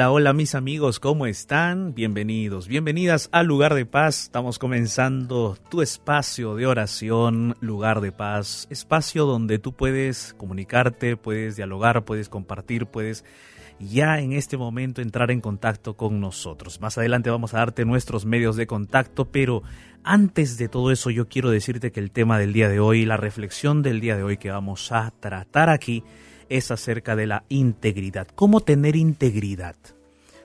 Hola, hola mis amigos, ¿cómo están? Bienvenidos, bienvenidas al lugar de paz. Estamos comenzando tu espacio de oración, lugar de paz, espacio donde tú puedes comunicarte, puedes dialogar, puedes compartir, puedes ya en este momento entrar en contacto con nosotros. Más adelante vamos a darte nuestros medios de contacto, pero antes de todo eso yo quiero decirte que el tema del día de hoy, la reflexión del día de hoy que vamos a tratar aquí, es acerca de la integridad. ¿Cómo tener integridad?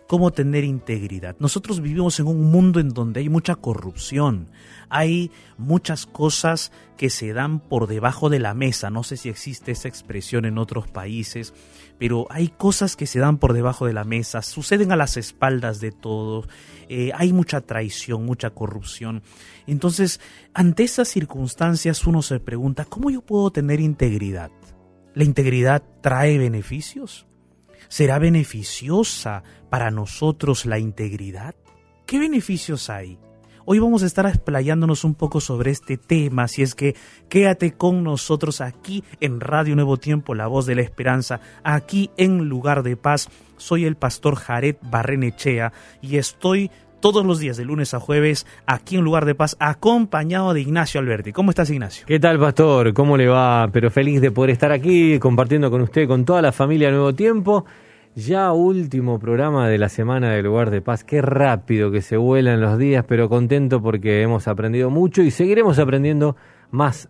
¿Cómo tener integridad? Nosotros vivimos en un mundo en donde hay mucha corrupción, hay muchas cosas que se dan por debajo de la mesa, no sé si existe esa expresión en otros países, pero hay cosas que se dan por debajo de la mesa, suceden a las espaldas de todos, eh, hay mucha traición, mucha corrupción. Entonces, ante esas circunstancias uno se pregunta, ¿cómo yo puedo tener integridad? ¿La integridad trae beneficios? ¿Será beneficiosa para nosotros la integridad? ¿Qué beneficios hay? Hoy vamos a estar explayándonos un poco sobre este tema, así es que quédate con nosotros aquí en Radio Nuevo Tiempo, la voz de la esperanza, aquí en Lugar de Paz. Soy el pastor Jared Barrenechea y estoy todos los días, de lunes a jueves, aquí en Lugar de Paz, acompañado de Ignacio Alberti. ¿Cómo estás, Ignacio? ¿Qué tal, Pastor? ¿Cómo le va? Pero feliz de poder estar aquí compartiendo con usted, con toda la familia Nuevo Tiempo. Ya último programa de la semana de Lugar de Paz. Qué rápido que se vuelan los días, pero contento porque hemos aprendido mucho y seguiremos aprendiendo más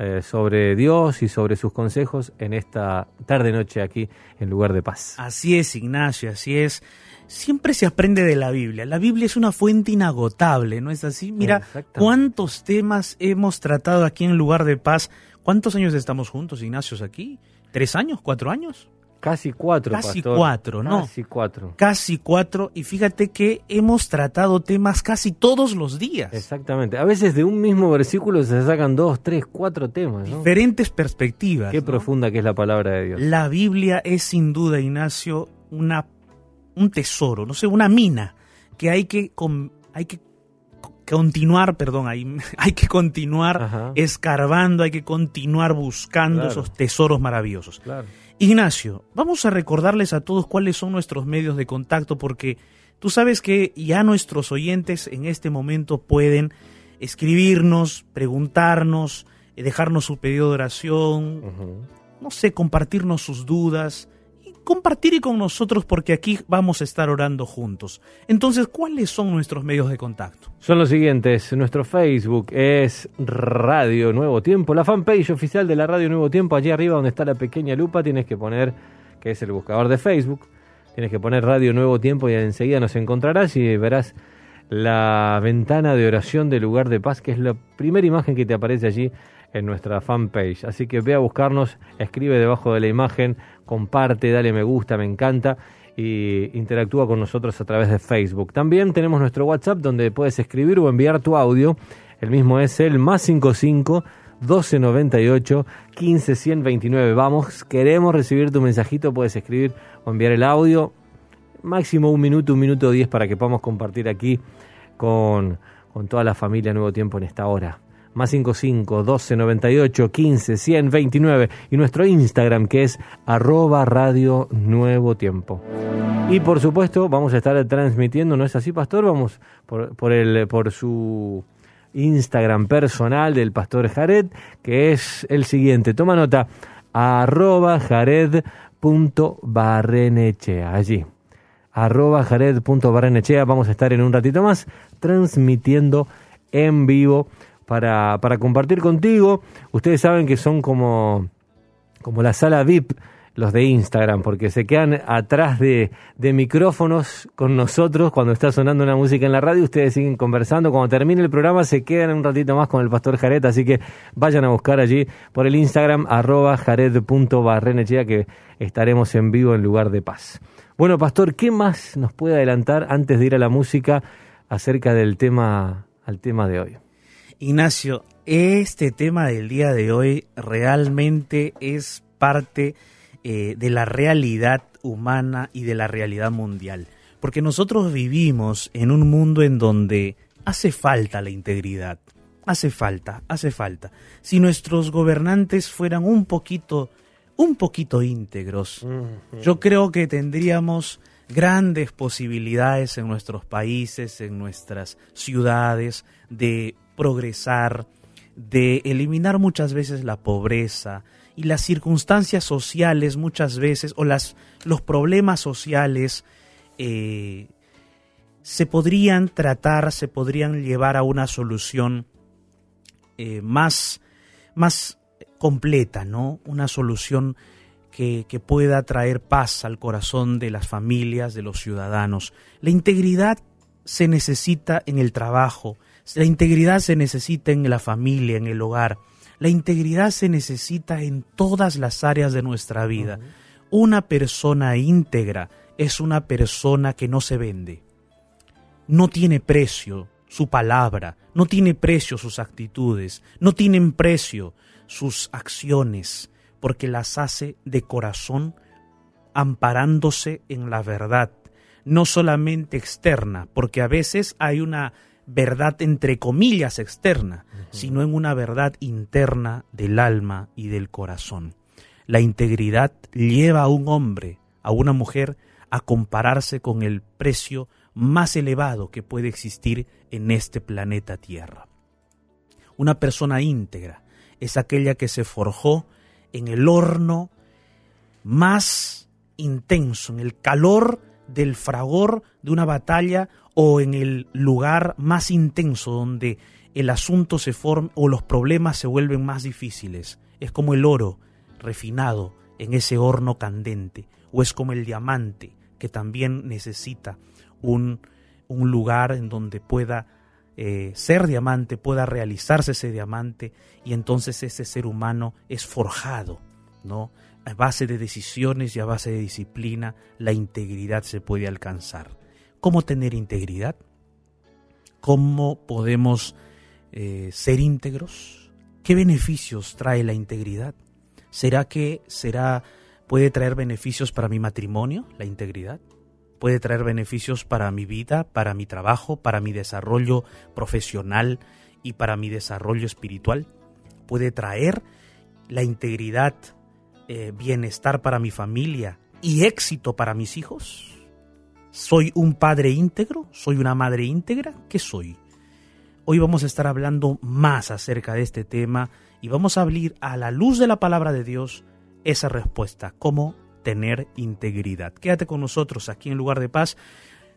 eh, sobre Dios y sobre sus consejos en esta tarde-noche aquí en Lugar de Paz. Así es, Ignacio, así es siempre se aprende de la Biblia. La Biblia es una fuente inagotable, ¿no es así? Mira cuántos temas hemos tratado aquí en Lugar de Paz. ¿Cuántos años estamos juntos, Ignacio, aquí? ¿Tres años? ¿Cuatro años? Casi cuatro. Casi cuatro, ¿no? Casi cuatro. Casi cuatro. Y fíjate que hemos tratado temas casi todos los días. Exactamente. A veces de un mismo versículo se sacan dos, tres, cuatro temas. Diferentes perspectivas. Qué profunda que es la palabra de Dios. La Biblia es sin duda, Ignacio, una un tesoro, no sé, una mina que hay que, hay que continuar, perdón, hay, hay que continuar escarbando, hay que continuar buscando esos tesoros maravillosos. Ignacio, vamos a recordarles a todos cuáles son nuestros medios de contacto porque tú sabes que ya nuestros oyentes en este momento pueden escribirnos, preguntarnos, eh, dejarnos su pedido de oración, no sé, compartirnos sus dudas compartir con nosotros porque aquí vamos a estar orando juntos. Entonces, ¿cuáles son nuestros medios de contacto? Son los siguientes. Nuestro Facebook es Radio Nuevo Tiempo, la fanpage oficial de la Radio Nuevo Tiempo. Allí arriba donde está la pequeña lupa tienes que poner, que es el buscador de Facebook, tienes que poner Radio Nuevo Tiempo y enseguida nos encontrarás y verás la ventana de oración del lugar de paz, que es la primera imagen que te aparece allí en nuestra fanpage. Así que ve a buscarnos, escribe debajo de la imagen, comparte, dale me gusta, me encanta y interactúa con nosotros a través de Facebook. También tenemos nuestro WhatsApp donde puedes escribir o enviar tu audio. El mismo es el más 55 1298 15 129. Vamos, queremos recibir tu mensajito, puedes escribir o enviar el audio. Máximo un minuto, un minuto diez para que podamos compartir aquí con, con toda la familia Nuevo Tiempo en esta hora más 55 12 98 15 129 y nuestro Instagram que es arroba radio nuevo tiempo. Y por supuesto vamos a estar transmitiendo, ¿no es así, pastor? Vamos por, el, por su Instagram personal del pastor Jared, que es el siguiente. Toma nota, arroba jared.barrenechea, allí. Arroba jared.barrenechea. Vamos a estar en un ratito más transmitiendo en vivo para, para compartir contigo. Ustedes saben que son como, como la sala VIP los de Instagram, porque se quedan atrás de, de, micrófonos con nosotros cuando está sonando una música en la radio, ustedes siguen conversando, cuando termine el programa se quedan un ratito más con el pastor Jared, así que vayan a buscar allí por el Instagram arroba jared.barrenechea que estaremos en vivo en lugar de paz. Bueno, pastor, ¿qué más nos puede adelantar antes de ir a la música acerca del tema, al tema de hoy? Ignacio, este tema del día de hoy realmente es parte eh, de la realidad humana y de la realidad mundial. Porque nosotros vivimos en un mundo en donde hace falta la integridad. Hace falta, hace falta. Si nuestros gobernantes fueran un poquito, un poquito íntegros, yo creo que tendríamos grandes posibilidades en nuestros países, en nuestras ciudades, de progresar, de eliminar muchas veces la pobreza y las circunstancias sociales muchas veces o las, los problemas sociales eh, se podrían tratar, se podrían llevar a una solución eh, más, más completa, ¿no? Una solución que, que, pueda traer paz al corazón de las familias, de los ciudadanos. La integridad se necesita en el trabajo, la integridad se necesita en la familia, en el hogar. La integridad se necesita en todas las áreas de nuestra vida. Una persona íntegra es una persona que no se vende. No tiene precio su palabra, no tiene precio sus actitudes, no tienen precio sus acciones, porque las hace de corazón amparándose en la verdad, no solamente externa, porque a veces hay una verdad entre comillas externa, sino en una verdad interna del alma y del corazón. La integridad lleva a un hombre, a una mujer, a compararse con el precio más elevado que puede existir en este planeta Tierra. Una persona íntegra es aquella que se forjó en el horno más intenso, en el calor del fragor de una batalla o en el lugar más intenso donde el asunto se forma o los problemas se vuelven más difíciles. Es como el oro refinado en ese horno candente o es como el diamante que también necesita un, un lugar en donde pueda eh, ser diamante, pueda realizarse ese diamante y entonces ese ser humano es forjado, ¿no? A base de decisiones y a base de disciplina, la integridad se puede alcanzar. ¿Cómo tener integridad? ¿Cómo podemos eh, ser íntegros? ¿Qué beneficios trae la integridad? ¿Será que será puede traer beneficios para mi matrimonio, la integridad? ¿Puede traer beneficios para mi vida, para mi trabajo, para mi desarrollo profesional y para mi desarrollo espiritual? ¿Puede traer la integridad eh, bienestar para mi familia y éxito para mis hijos? ¿Soy un padre íntegro? ¿Soy una madre íntegra? ¿Qué soy? Hoy vamos a estar hablando más acerca de este tema y vamos a abrir a la luz de la palabra de Dios esa respuesta, cómo tener integridad. Quédate con nosotros aquí en Lugar de Paz.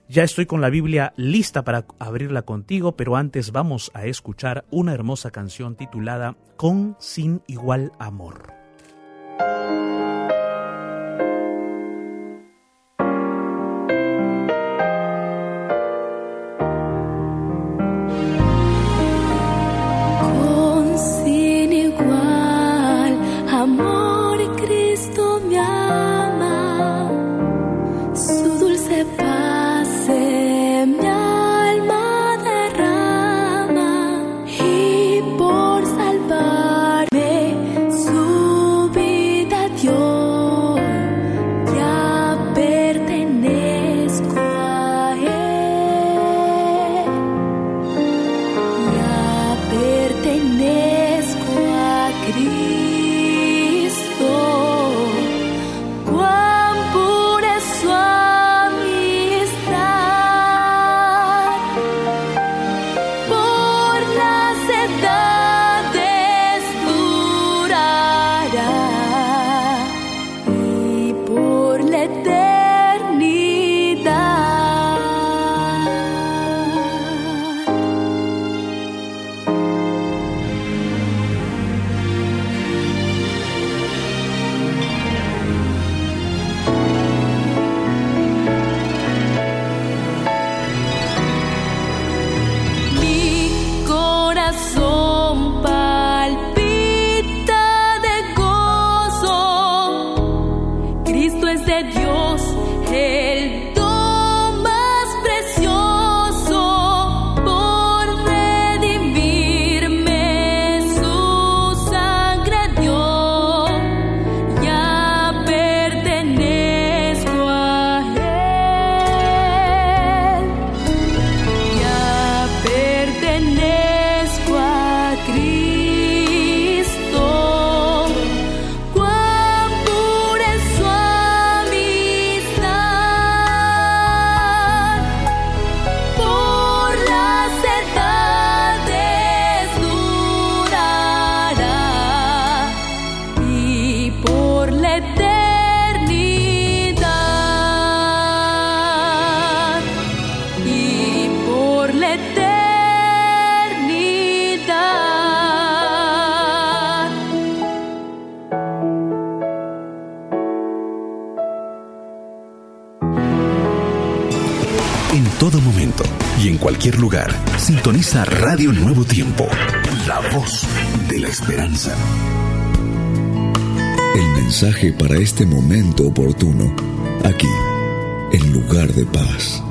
Ya estoy con la Biblia lista para abrirla contigo, pero antes vamos a escuchar una hermosa canción titulada Con sin igual amor. Querido. Cualquier lugar. Sintoniza Radio Nuevo Tiempo, la voz de la esperanza. El mensaje para este momento oportuno, aquí, en lugar de paz.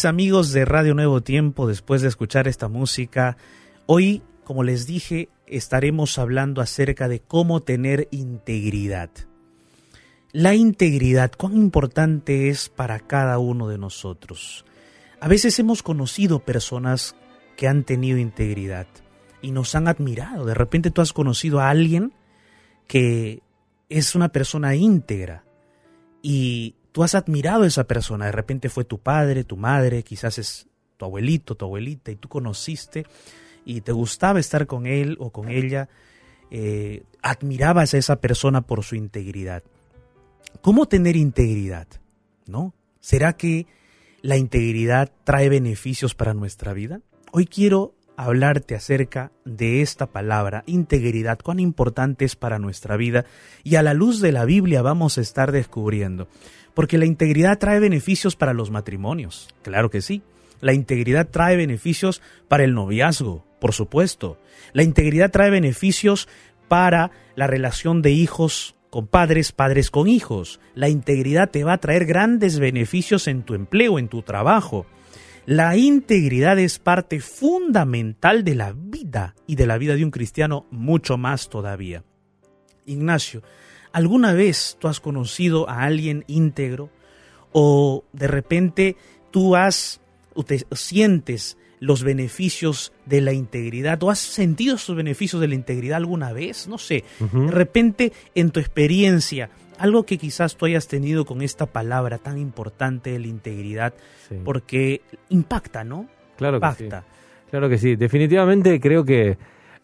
Mis amigos de Radio Nuevo Tiempo, después de escuchar esta música, hoy, como les dije, estaremos hablando acerca de cómo tener integridad. La integridad, cuán importante es para cada uno de nosotros. A veces hemos conocido personas que han tenido integridad y nos han admirado. De repente tú has conocido a alguien que es una persona íntegra y tú has admirado a esa persona, de repente fue tu padre, tu madre, quizás es tu abuelito, tu abuelita, y tú conociste y te gustaba estar con él o con ella, eh, admirabas a esa persona por su integridad. ¿Cómo tener integridad? ¿No? ¿Será que la integridad trae beneficios para nuestra vida? Hoy quiero hablarte acerca de esta palabra, integridad, cuán importante es para nuestra vida y a la luz de la Biblia vamos a estar descubriendo porque la integridad trae beneficios para los matrimonios, claro que sí. La integridad trae beneficios para el noviazgo, por supuesto. La integridad trae beneficios para la relación de hijos con padres, padres con hijos. La integridad te va a traer grandes beneficios en tu empleo, en tu trabajo. La integridad es parte fundamental de la vida y de la vida de un cristiano mucho más todavía. Ignacio, ¿Alguna vez tú has conocido a alguien íntegro o de repente tú has o te sientes los beneficios de la integridad o has sentido esos beneficios de la integridad alguna vez? No sé, de repente en tu experiencia, algo que quizás tú hayas tenido con esta palabra tan importante de la integridad, porque impacta, ¿no? Claro impacta. que sí. Claro que sí. Definitivamente creo que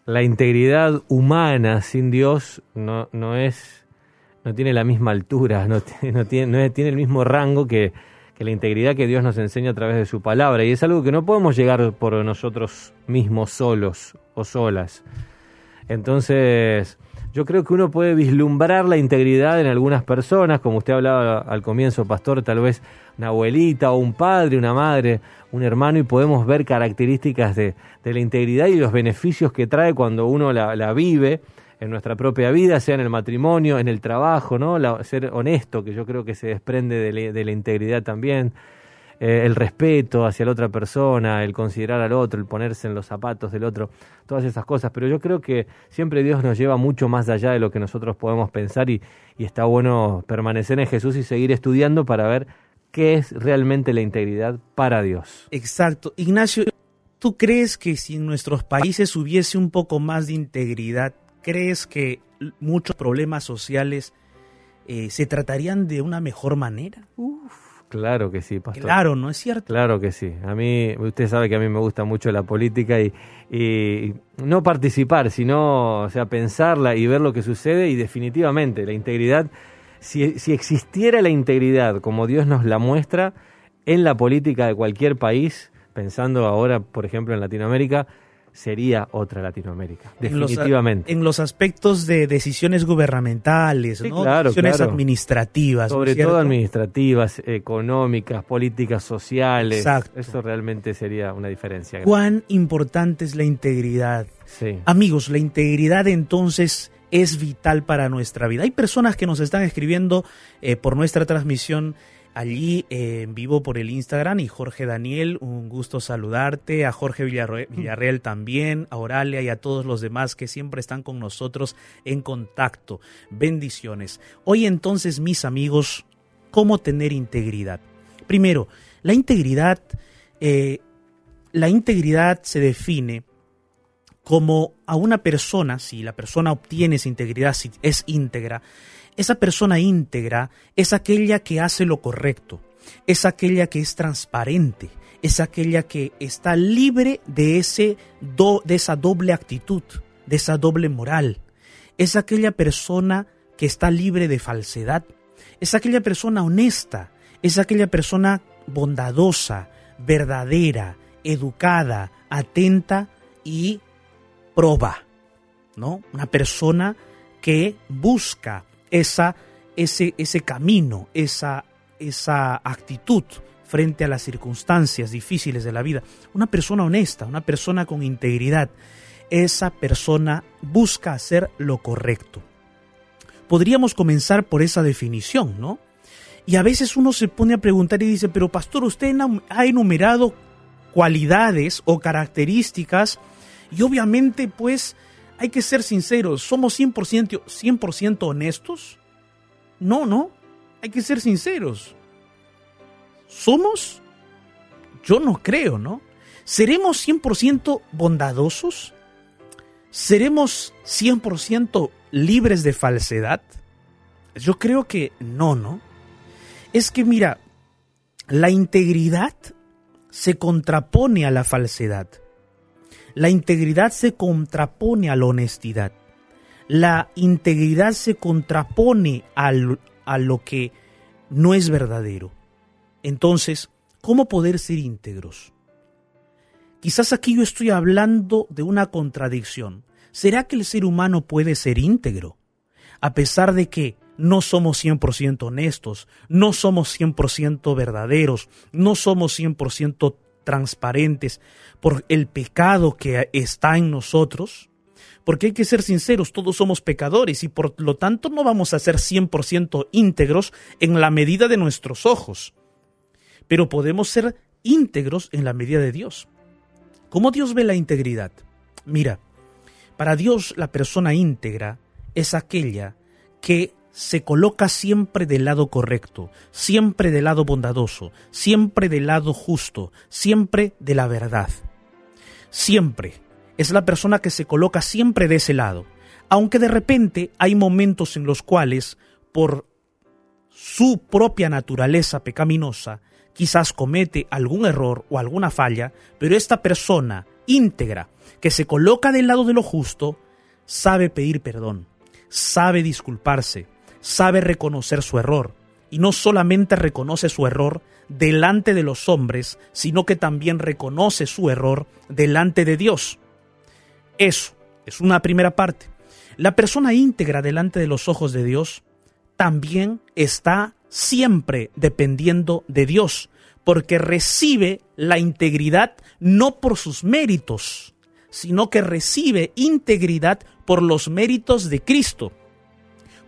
la integridad humana sin Dios no, no es no tiene la misma altura, no, tiene, tiene, el mismo rango que, la integridad que Dios nos enseña a través de su palabra. Y es algo que no podemos llegar por nosotros mismos solos o solas. Entonces, yo creo que uno puede vislumbrar la integridad en algunas personas, como usted hablaba al comienzo, pastor, tal vez una abuelita o un padre, una madre, un hermano, y podemos ver características de, la integridad y los beneficios que trae cuando uno la vive en nuestra propia vida, sea en el matrimonio, en el trabajo, ¿no? ser honesto, que yo creo que se desprende de, la integridad también, eh, el respeto hacia la otra persona, el considerar al otro, el ponerse en los zapatos del otro, todas esas cosas. Pero yo creo que siempre Dios nos lleva mucho más allá de lo que nosotros podemos pensar y, y está bueno permanecer en Jesús y seguir estudiando para ver qué es realmente la integridad para Dios. Exacto. Ignacio, ¿tú crees que si en nuestros países hubiese un poco más de integridad, crees que muchos problemas sociales eh, se tratarían de una mejor manera? Uf, Claro que sí, pastor. Claro, ¿no es cierto? Claro que sí. A mí, usted sabe que a mí me gusta mucho la política y, y no participar, sino o sea, pensarla y ver lo que sucede y definitivamente la integridad, si, si existiera la integridad como Dios nos la muestra en la política de cualquier país, pensando ahora, por ejemplo, en Latinoamérica, sería otra Latinoamérica, definitivamente. En los, aspectos de decisiones gubernamentales, ¿no? decisiones administrativas. Sobre todo administrativas, económicas, políticas sociales. Exacto. Eso realmente sería una diferencia. ¿Cuán importante es la integridad? Sí. Amigos, la integridad entonces es vital para nuestra vida. Hay personas que nos están escribiendo eh, por nuestra transmisión allí eh, en vivo por el Instagram y Jorge Daniel, un gusto saludarte, a Jorge Villarreal también, a Oralia y a todos los demás que siempre están con nosotros en contacto. Bendiciones. Hoy entonces, mis amigos, ¿cómo tener integridad? Primero, la integridad, eh, la integridad se define como a una persona, si la persona obtiene esa integridad, si es íntegra, esa persona íntegra es aquella que hace lo correcto, es aquella que es transparente, es aquella que está libre de, ese de esa doble actitud, de esa doble moral. Es aquella persona que está libre de falsedad. Es aquella persona honesta. Es aquella persona bondadosa, verdadera, educada, atenta y proba. ¿No? Una persona que busca esa, ese, ese camino, esa, esa actitud frente a las circunstancias difíciles de la vida. Una persona honesta, una persona con integridad, esa persona busca hacer lo correcto. Podríamos comenzar por esa definición, ¿no? Y a veces uno se pone a preguntar y dice, pero pastor, usted ha enumerado cualidades o características y obviamente pues hay que ser sinceros, ¿somos 100%, 100 honestos? No, no, hay que ser sinceros. ¿Somos? Yo no creo, ¿no? ¿Seremos 100% bondadosos? ¿Seremos 100% libres de falsedad? Yo creo que no, ¿no? Es que mira, la integridad se contrapone a la falsedad. La integridad se contrapone a la honestidad. La integridad se contrapone a lo que no es verdadero. Entonces, ¿cómo poder ser íntegros? Quizás aquí yo estoy hablando de una contradicción. ¿Será que el ser humano puede ser íntegro? A pesar de que no somos 100% honestos, no somos 100% verdaderos, no somos 100% transparentes por el pecado que está en nosotros, porque hay que ser sinceros, todos somos pecadores y por lo tanto no vamos a ser 100% íntegros en la medida de nuestros ojos, pero podemos ser íntegros en la medida de Dios. ¿Cómo Dios ve la integridad? Mira, para Dios la persona íntegra es aquella que se coloca siempre del lado correcto, siempre del lado bondadoso, siempre del lado justo, siempre de la verdad. Siempre. Es la persona que se coloca siempre de ese lado. Aunque de repente hay momentos en los cuales, por su propia naturaleza pecaminosa, quizás comete algún error o alguna falla, pero esta persona íntegra, que se coloca del lado de lo justo, sabe pedir perdón, sabe disculparse, sabe reconocer su error, y no solamente reconoce su error delante de los hombres, sino que también reconoce su error delante de Dios. Eso es una primera parte. La persona íntegra delante de los ojos de Dios también está siempre dependiendo de Dios, porque recibe la integridad no por sus méritos, sino que recibe integridad por los méritos de Cristo.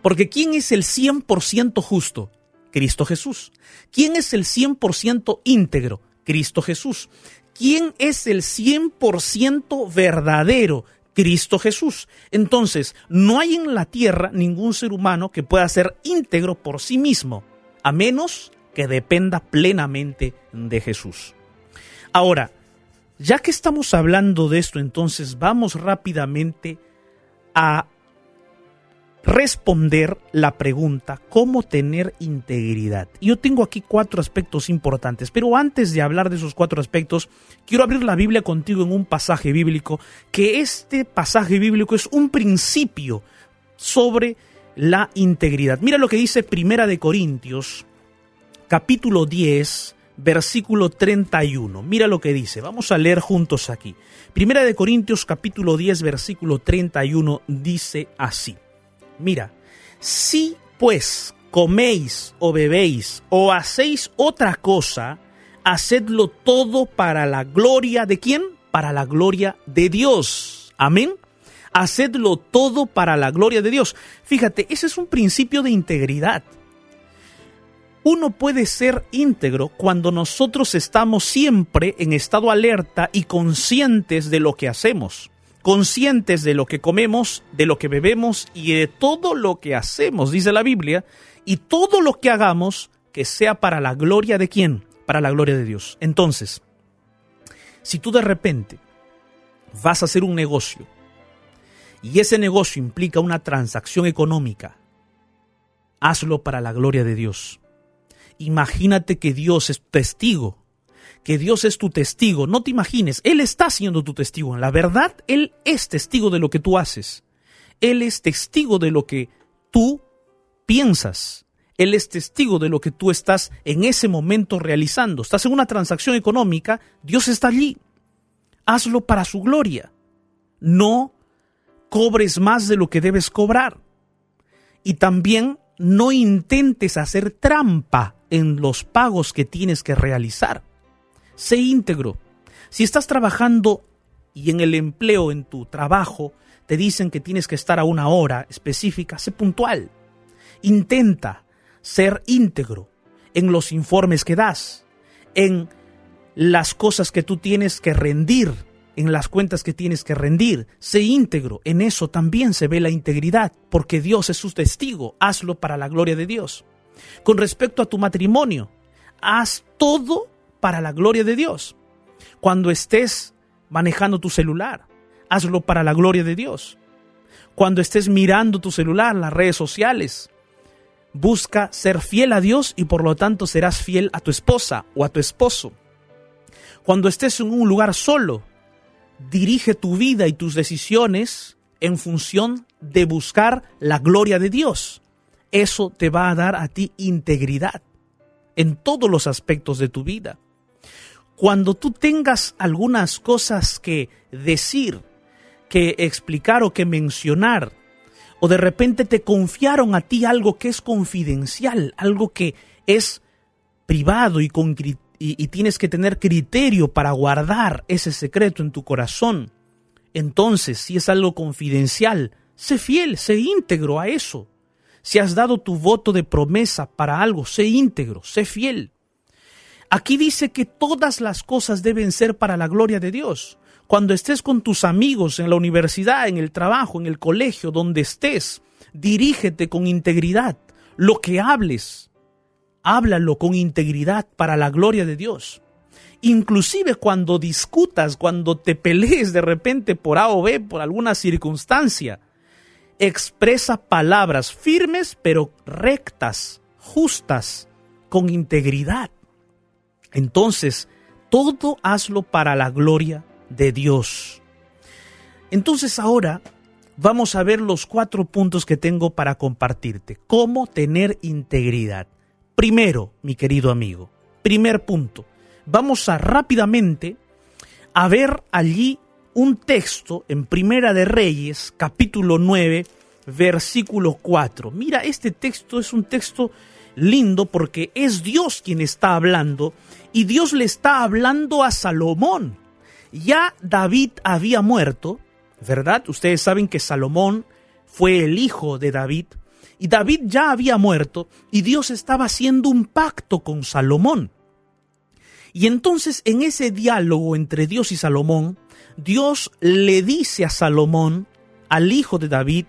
Porque ¿quién es el 100% justo? Cristo Jesús. ¿Quién es el 100% íntegro? Cristo Jesús. ¿Quién es el 100% verdadero? Cristo Jesús. Entonces, no hay en la tierra ningún ser humano que pueda ser íntegro por sí mismo, a menos que dependa plenamente de Jesús. Ahora, ya que estamos hablando de esto, entonces vamos rápidamente a responder la pregunta ¿cómo tener integridad? Yo tengo aquí cuatro aspectos importantes, pero antes de hablar de esos cuatro aspectos, quiero abrir la Biblia contigo en un pasaje bíblico, que este pasaje bíblico es un principio sobre la integridad. Mira lo que dice Primera de Corintios, capítulo 10, versículo 31. Mira lo que dice. Vamos a leer juntos aquí. Primera de Corintios capítulo 10, versículo 31 dice así. Mira, si pues coméis o bebéis o hacéis otra cosa, hacedlo todo para la gloria de quién? Para la gloria de Dios. Amén. Hacedlo todo para la gloria de Dios. Fíjate, ese es un principio de integridad. Uno puede ser íntegro cuando nosotros estamos siempre en estado alerta y conscientes de lo que hacemos conscientes de lo que comemos, de lo que bebemos y de todo lo que hacemos, dice la Biblia, y todo lo que hagamos que sea para la gloria de quién? Para la gloria de Dios. Entonces, si tú de repente vas a hacer un negocio y ese negocio implica una transacción económica, hazlo para la gloria de Dios. Imagínate que Dios es testigo que Dios es tu testigo. No te imagines, Él está siendo tu testigo. En la verdad, Él es testigo de lo que tú haces. Él es testigo de lo que tú piensas. Él es testigo de lo que tú estás en ese momento realizando. Estás en una transacción económica, Dios está allí. Hazlo para su gloria. No cobres más de lo que debes cobrar. Y también no intentes hacer trampa en los pagos que tienes que realizar sé íntegro. Si estás trabajando y en el empleo, en tu trabajo, te dicen que tienes que estar a una hora específica, sé puntual. Intenta ser íntegro en los informes que das, en las cosas que tú tienes que rendir, en las cuentas que tienes que rendir. Sé íntegro, en eso también se ve la integridad, porque Dios es su testigo, hazlo para la gloria de Dios. Con respecto a tu matrimonio, haz todo para la gloria de Dios. Cuando estés manejando tu celular, hazlo para la gloria de Dios. Cuando estés mirando tu celular, las redes sociales, busca ser fiel a Dios y por lo tanto serás fiel a tu esposa o a tu esposo. Cuando estés en un lugar solo, dirige tu vida y tus decisiones en función de buscar la gloria de Dios. Eso te va a dar a ti integridad en todos los aspectos de tu vida cuando tú tengas algunas cosas que decir, que explicar o que mencionar, o de repente te confiaron a ti algo que es confidencial, algo que es privado y, y, tienes que tener criterio para guardar ese secreto en tu corazón, entonces si es algo confidencial, sé fiel, sé íntegro a eso. Si has dado tu voto de promesa para algo, sé íntegro, sé fiel. Aquí dice que todas las cosas deben ser para la gloria de Dios. Cuando estés con tus amigos en la universidad, en el trabajo, en el colegio, donde estés, dirígete con integridad. Lo que hables, háblalo con integridad para la gloria de Dios. Inclusive cuando discutas, cuando te pelees de repente por A o B, por alguna circunstancia, expresa palabras firmes pero rectas, justas, con integridad. Entonces, todo hazlo para la gloria de Dios. Entonces ahora vamos a ver los cuatro puntos que tengo para compartirte. ¿Cómo tener integridad? Primero, mi querido amigo, primer punto, vamos a rápidamente a ver allí un texto en Primera de Reyes, capítulo 9, versículo 4. Mira, este texto es un texto lindo porque es Dios quien está hablando y Dios le está hablando a Salomón. Ya David había muerto, ¿verdad? Ustedes saben que Salomón fue el hijo de David y David ya había muerto y Dios estaba haciendo un pacto con Salomón. Y entonces en ese diálogo entre Dios y Salomón, Dios le dice a Salomón, al hijo de David,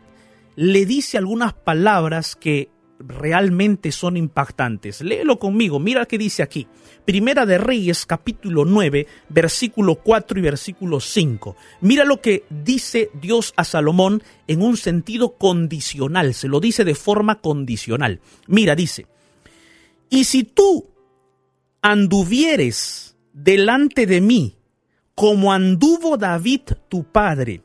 le dice algunas palabras que realmente son impactantes. Léelo conmigo, mira qué dice aquí. Primera de Reyes capítulo 9, versículo 4 y versículo 5. Mira lo que dice Dios a Salomón en un sentido condicional, se lo dice de forma condicional. Mira, dice, y si tú anduvieres delante de mí, como anduvo David tu padre,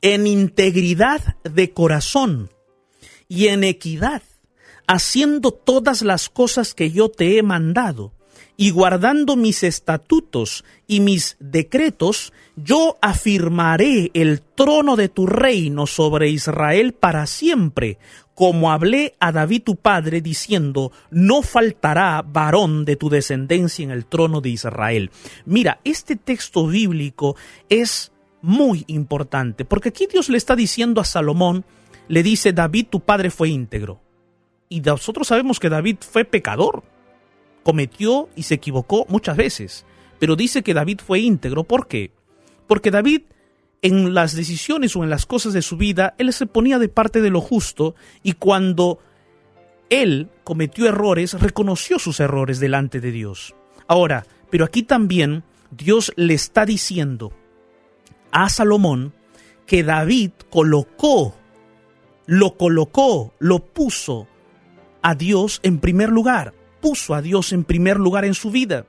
en integridad de corazón y en equidad, haciendo todas las cosas que yo te he mandado, y guardando mis estatutos y mis decretos, yo afirmaré el trono de tu reino sobre Israel para siempre, como hablé a David tu padre, diciendo, no faltará varón de tu descendencia en el trono de Israel. Mira, este texto bíblico es muy importante, porque aquí Dios le está diciendo a Salomón, le dice, David tu padre fue íntegro. Y nosotros sabemos que David fue pecador, cometió y se equivocó muchas veces, pero dice que David fue íntegro. ¿Por qué? Porque David en las decisiones o en las cosas de su vida, él se ponía de parte de lo justo y cuando él cometió errores, reconoció sus errores delante de Dios. Ahora, pero aquí también Dios le está diciendo a Salomón que David colocó, lo colocó, lo puso a Dios en primer lugar puso a Dios en primer lugar en su vida.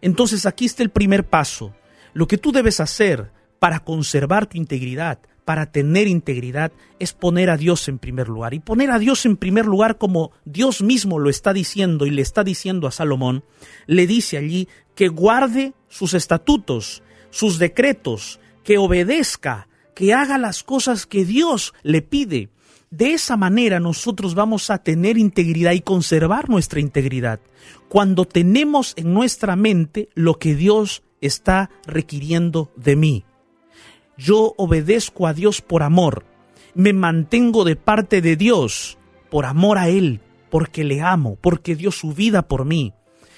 Entonces aquí está el primer paso. Lo que tú debes hacer para conservar tu integridad, para tener integridad, es poner a Dios en primer lugar. Y poner a Dios en primer lugar como Dios mismo lo está diciendo y le está diciendo a Salomón, le dice allí que guarde sus estatutos, sus decretos, que obedezca, que haga las cosas que Dios le pide. De esa manera nosotros vamos a tener integridad y conservar nuestra integridad cuando tenemos en nuestra mente lo que Dios está requiriendo de mí. Yo obedezco a Dios por amor, me mantengo de parte de Dios por amor a Él, porque le amo, porque dio su vida por mí.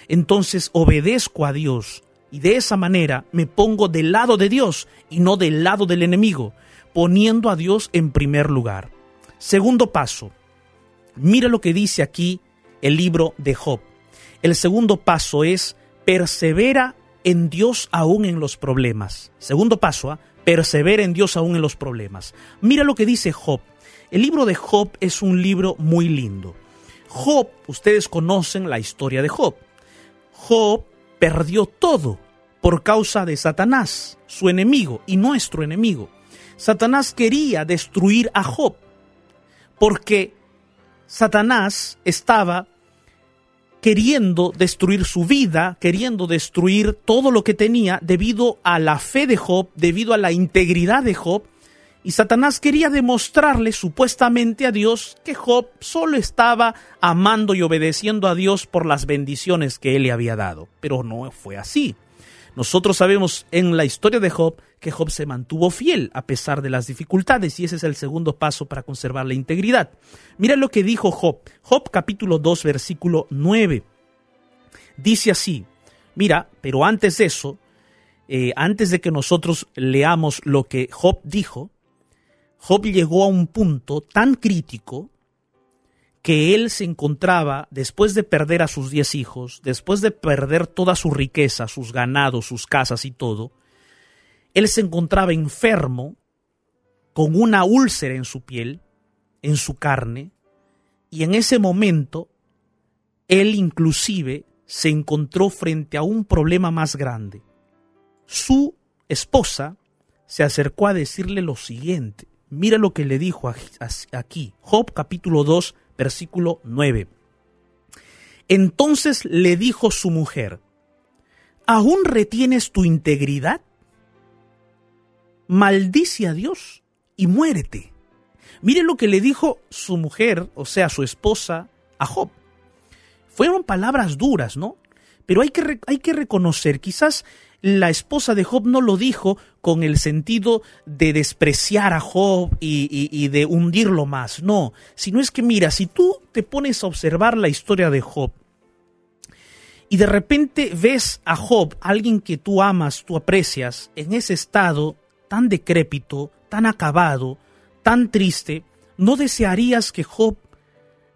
Entonces obedezco a Dios y de esa manera me pongo del lado de Dios y no del lado del enemigo, poniendo a Dios en primer lugar. Segundo paso, mira lo que dice aquí el libro de Job. El segundo paso es persevera en Dios aún en los problemas. Segundo paso, ¿ah? persevera en Dios aún en los problemas. Mira lo que dice Job. El libro de Job es un libro muy lindo. Job, ustedes conocen la historia de Job. Job perdió todo por causa de Satanás, su enemigo y nuestro enemigo. Satanás quería destruir a Job porque Satanás estaba queriendo destruir su vida, queriendo destruir todo lo que tenía debido a la fe de Job, debido a la integridad de Job, y Satanás quería demostrarle supuestamente a Dios que Job solo estaba amando y obedeciendo a Dios por las bendiciones que él le había dado. Pero no fue así. Nosotros sabemos en la historia de Job que Job se mantuvo fiel a pesar de las dificultades y ese es el segundo paso para conservar la integridad. Mira lo que dijo Job. Job capítulo 2 versículo 9. Dice así, mira, pero antes de eso, eh, antes de que nosotros leamos lo que Job dijo, Job llegó a un punto tan crítico que él se encontraba, después de perder a sus diez hijos, después de perder toda su riqueza, sus ganados, sus casas y todo, él se encontraba enfermo, con una úlcera en su piel, en su carne, y en ese momento, él inclusive se encontró frente a un problema más grande. Su esposa se acercó a decirle lo siguiente. Mira lo que le dijo aquí, Job capítulo 2, versículo 9. Entonces le dijo su mujer, ¿aún retienes tu integridad? Maldice a Dios y muérete. Mire lo que le dijo su mujer, o sea, su esposa, a Job. Fueron palabras duras, ¿no? Pero hay que, hay que reconocer, quizás la esposa de Job no lo dijo con el sentido de despreciar a Job y, de hundirlo más, no, sino es que mira, si tú te pones a observar la historia de Job, y de repente ves a Job, alguien que tú amas, tú aprecias, en ese estado tan decrépito, tan acabado, tan triste, ¿no desearías que Job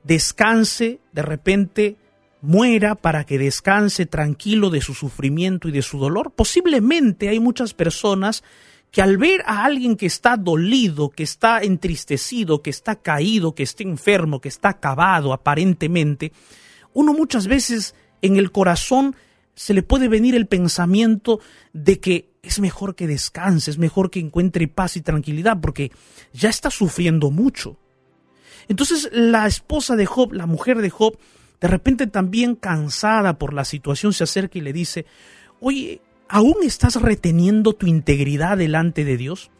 descanse, de repente muera para que descanse tranquilo de su sufrimiento y de su dolor. Posiblemente hay muchas personas que al ver a alguien que está dolido, que está entristecido, que está caído, que está enfermo, que está acabado aparentemente, uno muchas veces en el corazón se le puede venir el pensamiento de que es mejor que descanse, es mejor que encuentre paz y tranquilidad, porque ya está sufriendo mucho. Entonces la esposa de Job, la mujer de Job, de repente también cansada por la situación, se acerca y le dice, oye, ¿aún estás reteniendo tu integridad delante de Dios?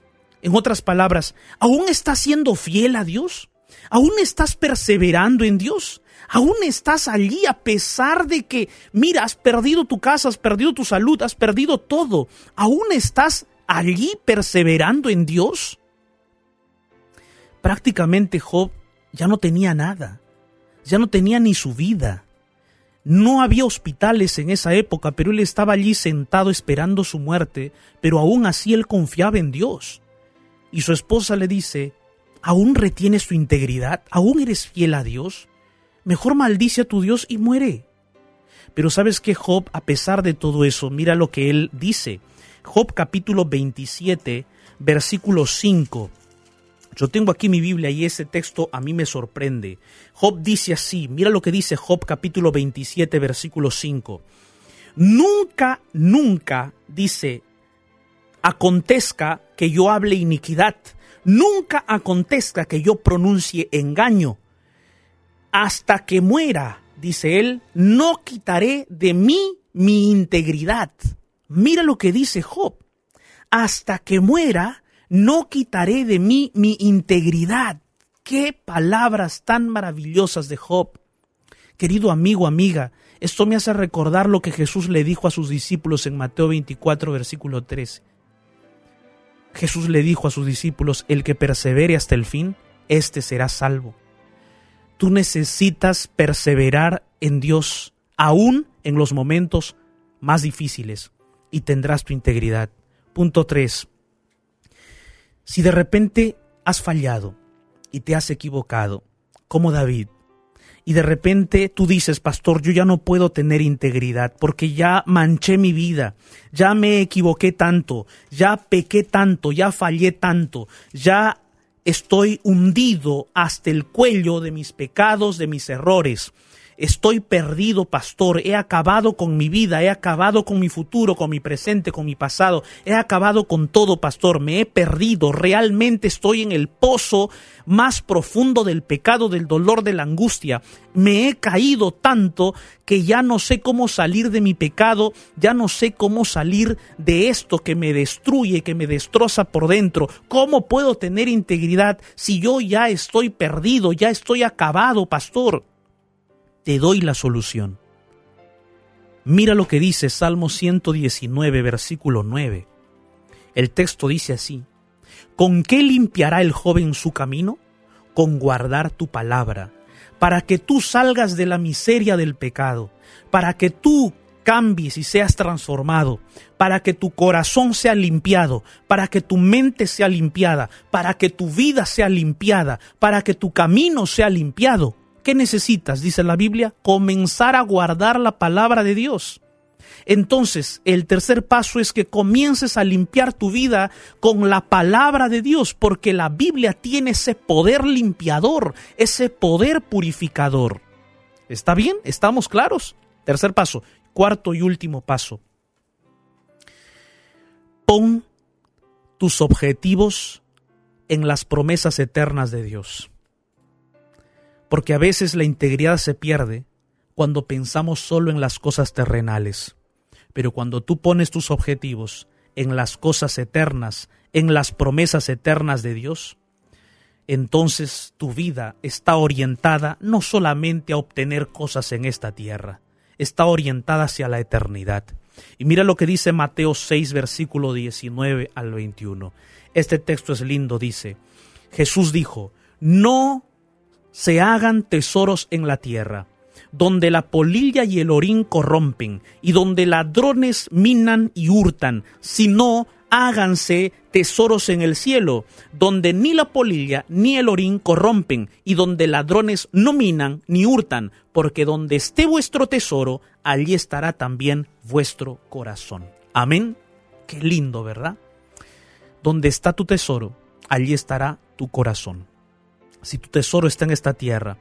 En otras palabras, ¿aún estás siendo fiel a Dios? ¿Aún estás perseverando en Dios? ¿Aún estás allí a pesar de que, mira, has perdido tu casa, has perdido tu salud, has perdido todo? ¿Aún estás allí perseverando en Dios? Prácticamente Job ya no tenía nada, ya no tenía ni su vida. No había hospitales en esa época, pero él estaba allí sentado esperando su muerte, pero aún así él confiaba en Dios. Y su esposa le dice, ¿aún retienes tu integridad? ¿Aún eres fiel a Dios? Mejor maldice a tu Dios y muere. Pero sabes que Job, a pesar de todo eso, mira lo que él dice. Job capítulo 27, versículo 5. Yo tengo aquí mi Biblia y ese texto a mí me sorprende. Job dice así, mira lo que dice Job capítulo 27 versículo 5. Nunca, nunca, dice, acontezca que yo hable iniquidad, nunca acontezca que yo pronuncie engaño. Hasta que muera, dice él, no quitaré de mí mi integridad. Mira lo que dice Job. Hasta que muera, no quitaré de mí mi integridad. Qué palabras tan maravillosas de Job. Querido amigo, amiga, esto me hace recordar lo que Jesús le dijo a sus discípulos en Mateo 24, versículo 13. Jesús le dijo a sus discípulos, el que persevere hasta el fin, éste será salvo. Tú necesitas perseverar en Dios, aún en los momentos más difíciles, y tendrás tu integridad. Punto 3. Si de repente has fallado y te has equivocado, como David, y de repente tú dices, pastor, yo ya no puedo tener integridad porque ya manché mi vida, ya me equivoqué tanto, ya pequé tanto, ya fallé tanto, ya estoy hundido hasta el cuello de mis pecados, de mis errores. Estoy perdido, pastor. He acabado con mi vida, he acabado con mi futuro, con mi presente, con mi pasado. He acabado con todo, pastor. Me he perdido. Realmente estoy en el pozo más profundo del pecado, del dolor, de la angustia. Me he caído tanto que ya no sé cómo salir de mi pecado, ya no sé cómo salir de esto que me destruye, que me destroza por dentro. ¿Cómo puedo tener integridad si yo ya estoy perdido, ya estoy acabado, pastor? Te doy la solución. Mira lo que dice Salmo 119, versículo 9. El texto dice así, ¿con qué limpiará el joven su camino? Con guardar tu palabra, para que tú salgas de la miseria del pecado, para que tú cambies y seas transformado, para que tu corazón sea limpiado, para que tu mente sea limpiada, para que tu vida sea limpiada, para que tu camino sea limpiado. ¿Qué necesitas? Dice la Biblia, comenzar a guardar la palabra de Dios. Entonces, el tercer paso es que comiences a limpiar tu vida con la palabra de Dios, porque la Biblia tiene ese poder limpiador, ese poder purificador. ¿Está bien? ¿Estamos claros? Tercer paso. Cuarto y último paso. Pon tus objetivos en las promesas eternas de Dios porque a veces la integridad se pierde cuando pensamos solo en las cosas terrenales. Pero cuando tú pones tus objetivos en las cosas eternas, en las promesas eternas de Dios, entonces tu vida está orientada no solamente a obtener cosas en esta tierra, está orientada hacia la eternidad. Y mira lo que dice Mateo 6, versículo 19 al 21. Este texto es lindo, dice, Jesús dijo, no se hagan tesoros en la tierra, donde la polilla y el orín corrompen, y donde ladrones minan y hurtan, sino háganse tesoros en el cielo, donde ni la polilla ni el orín corrompen, y donde ladrones no minan ni hurtan, porque donde esté vuestro tesoro, allí estará también vuestro corazón. Amén. Qué lindo, ¿verdad? Donde está tu tesoro, allí estará tu corazón. Si tu tesoro está en esta tierra,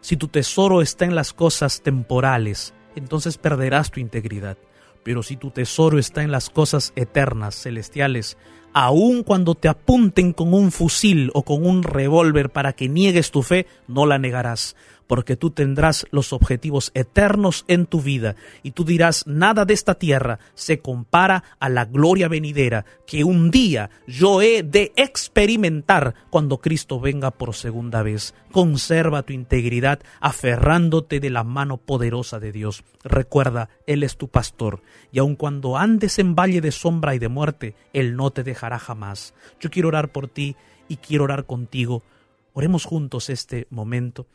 si tu tesoro está en las cosas temporales, entonces perderás tu integridad. Pero si tu tesoro está en las cosas eternas, celestiales, aun cuando te apunten con un fusil o con un revólver para que niegues tu fe, no la negarás, porque tú tendrás los objetivos eternos en tu vida y tú dirás, nada de esta tierra se compara a la gloria venidera que un día yo he de experimentar cuando Cristo venga por segunda vez. Conserva tu integridad aferrándote de la mano poderosa de Dios. Recuerda, Él es tu pastor y aun cuando andes en valle de sombra y de muerte, Él no te dejará jamás. Yo quiero orar por ti y quiero orar contigo. Oremos juntos este momento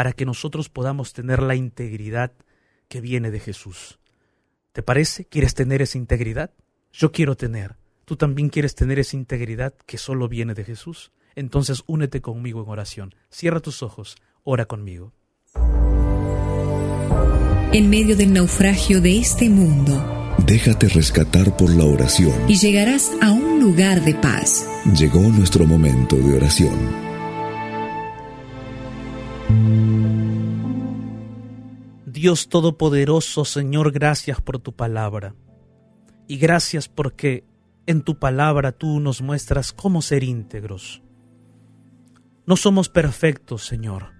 para que nosotros podamos tener la integridad que viene de Jesús. ¿Te parece? ¿Quieres tener esa integridad? Yo quiero tener. ¿Tú también quieres tener esa integridad que solo viene de Jesús? Entonces únete conmigo en oración. Cierra tus ojos, ora conmigo. En medio del naufragio de este mundo, déjate rescatar por la oración. Y llegarás a un lugar de paz. Llegó nuestro momento de oración. Dios Todopoderoso, Señor, gracias por tu palabra. Y gracias porque en tu palabra tú nos muestras cómo ser íntegros. No somos perfectos, Señor.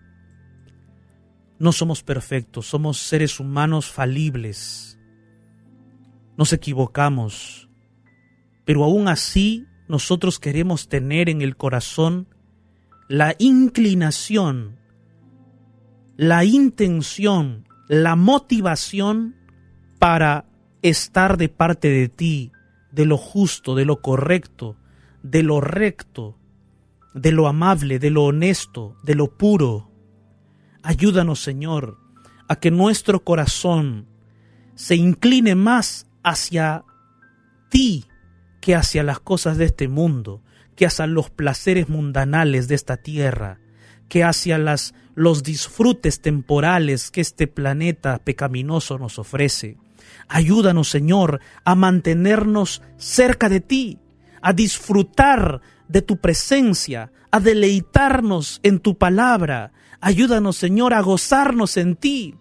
No somos perfectos, somos seres humanos falibles. Nos equivocamos, pero aún así nosotros queremos tener en el corazón la inclinación la intención, la motivación para estar de parte de ti, de lo justo, de lo correcto, de lo recto, de lo amable, de lo honesto, de lo puro. Ayúdanos, Señor, a que nuestro corazón se incline más hacia ti que hacia las cosas de este mundo, que hacia los placeres mundanales de esta tierra, que hacia las, los disfrutes temporales que este planeta pecaminoso nos ofrece. Ayúdanos, Señor, a mantenernos cerca de ti, a disfrutar de tu presencia, a deleitarnos en tu palabra. Ayúdanos, Señor, a gozarnos en ti.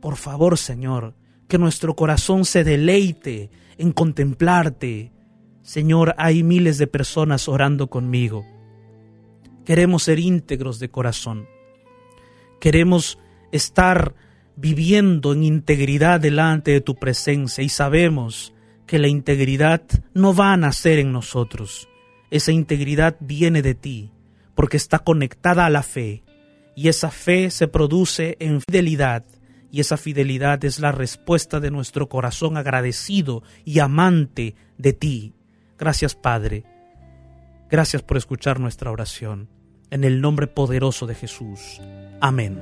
Por favor, Señor, que nuestro corazón se deleite en contemplarte. Señor, hay miles de personas orando conmigo Queremos ser íntegros de corazón. Queremos estar viviendo en integridad delante de tu presencia y sabemos que la integridad no va a nacer en nosotros. Esa integridad viene de ti, porque está conectada a la fe, y esa fe se produce en fidelidad, y esa fidelidad es la respuesta de nuestro corazón agradecido y amante de ti. Gracias Padre. Gracias por escuchar nuestra oración en el nombre poderoso de Jesús. Amén.